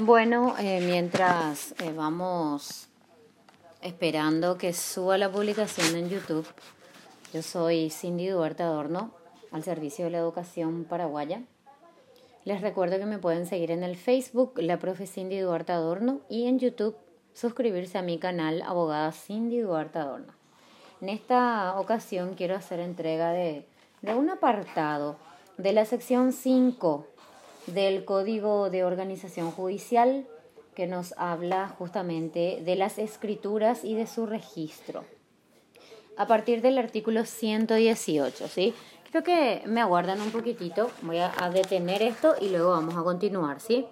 Bueno, eh, mientras eh, vamos esperando que suba la publicación en YouTube, yo soy Cindy Duarte Adorno, al servicio de la educación paraguaya. Les recuerdo que me pueden seguir en el Facebook, la profe Cindy Duarte Adorno, y en YouTube suscribirse a mi canal Abogada Cindy Duarte Adorno. En esta ocasión quiero hacer entrega de, de un apartado de la sección 5 del Código de Organización Judicial que nos habla justamente de las escrituras y de su registro. A partir del artículo 118, ¿sí? Creo que me aguardan un poquitito, voy a, detener esto y luego vamos a continuar, ¿sí?